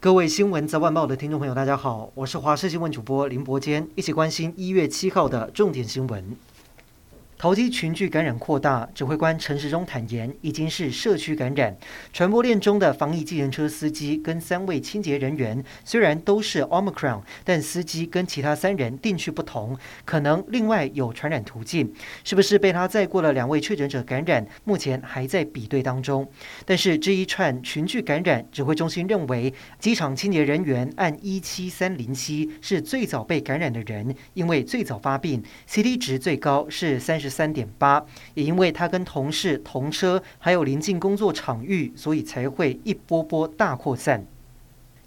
各位新闻在外贸的听众朋友，大家好，我是华视新闻主播林伯坚，一起关心一月七号的重点新闻。投机群聚感染扩大，指挥官陈时中坦言，已经是社区感染。传播链中的防疫计程车司机跟三位清洁人员虽然都是 Omicron，但司机跟其他三人定区不同，可能另外有传染途径。是不是被他载过了两位确诊者感染？目前还在比对当中。但是这一串群聚感染，指挥中心认为，机场清洁人员按一七三零七是最早被感染的人，因为最早发病，CT 值最高是三十。三点八，也因为他跟同事同车，还有临近工作场域，所以才会一波波大扩散。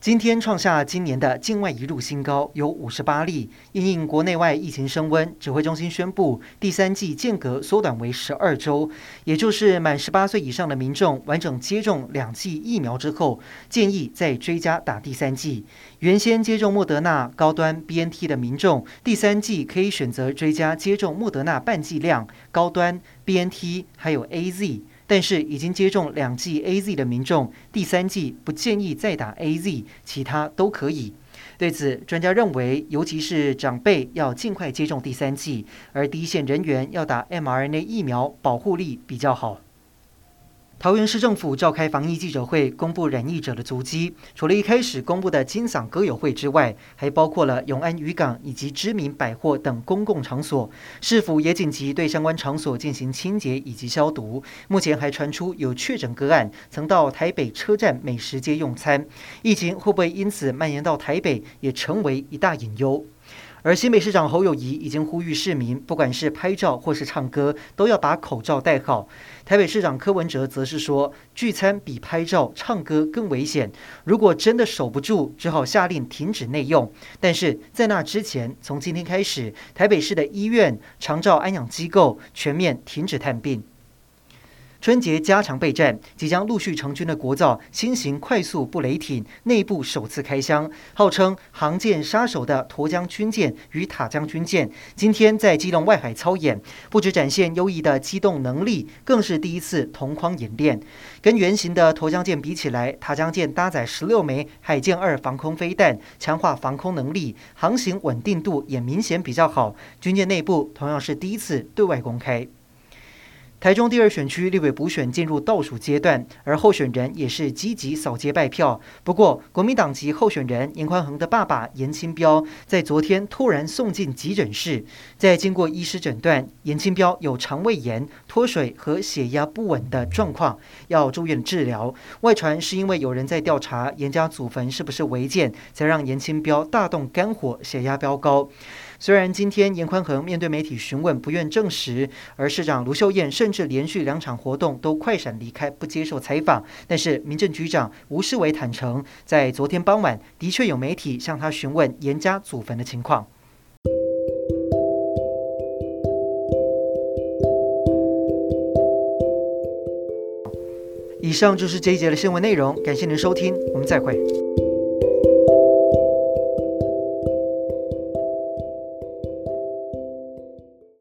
今天创下今年的境外移入新高，有五十八例。因应国内外疫情升温，指挥中心宣布第三季间隔缩短为十二周，也就是满十八岁以上的民众完整接种两剂疫苗之后，建议再追加打第三剂。原先接种莫德纳高端 BNT 的民众，第三剂可以选择追加接种莫德纳半剂量高端 BNT，还有 AZ。但是已经接种两剂 A Z 的民众，第三剂不建议再打 A Z，其他都可以。对此，专家认为，尤其是长辈要尽快接种第三剂，而第一线人员要打 mRNA 疫苗，保护力比较好。桃园市政府召开防疫记者会，公布染疫者的足迹。除了一开始公布的金嗓歌友会之外，还包括了永安渔港以及知名百货等公共场所。市府也紧急对相关场所进行清洁以及消毒。目前还传出有确诊个案曾到台北车站美食街用餐，疫情会不会因此蔓延到台北，也成为一大隐忧。而新北市长侯友谊已经呼吁市民，不管是拍照或是唱歌，都要把口罩戴好。台北市长柯文哲则是说，聚餐比拍照、唱歌更危险，如果真的守不住，只好下令停止内用。但是在那之前，从今天开始，台北市的医院、长照安养机构全面停止探病。春节加强备战，即将陆续成军的国造新型快速布雷艇内部首次开箱，号称航舰杀手的沱江军舰与塔江军舰今天在基隆外海操演，不只展现优异的机动能力，更是第一次同框演练。跟原型的沱江舰比起来，塔江舰搭载十六枚海剑二防空飞弹，强化防空能力，航行稳定度也明显比较好。军舰内部同样是第一次对外公开。台中第二选区立委补选进入倒数阶段，而候选人也是积极扫街拜票。不过，国民党籍候选人严宽恒的爸爸严清标在昨天突然送进急诊室，在经过医师诊断，严清标有肠胃炎、脱水和血压不稳的状况，要住院治疗。外传是因为有人在调查严家祖坟是不是违建，才让严清标大动肝火，血压飙高。虽然今天严宽恒面对媒体询问不愿证实，而市长卢秀燕甚至连续两场活动都快闪离开，不接受采访。但是民政局长吴世伟坦承，在昨天傍晚的确有媒体向他询问严家祖坟的情况。以上就是这一节的新闻内容，感谢您收听，我们再会。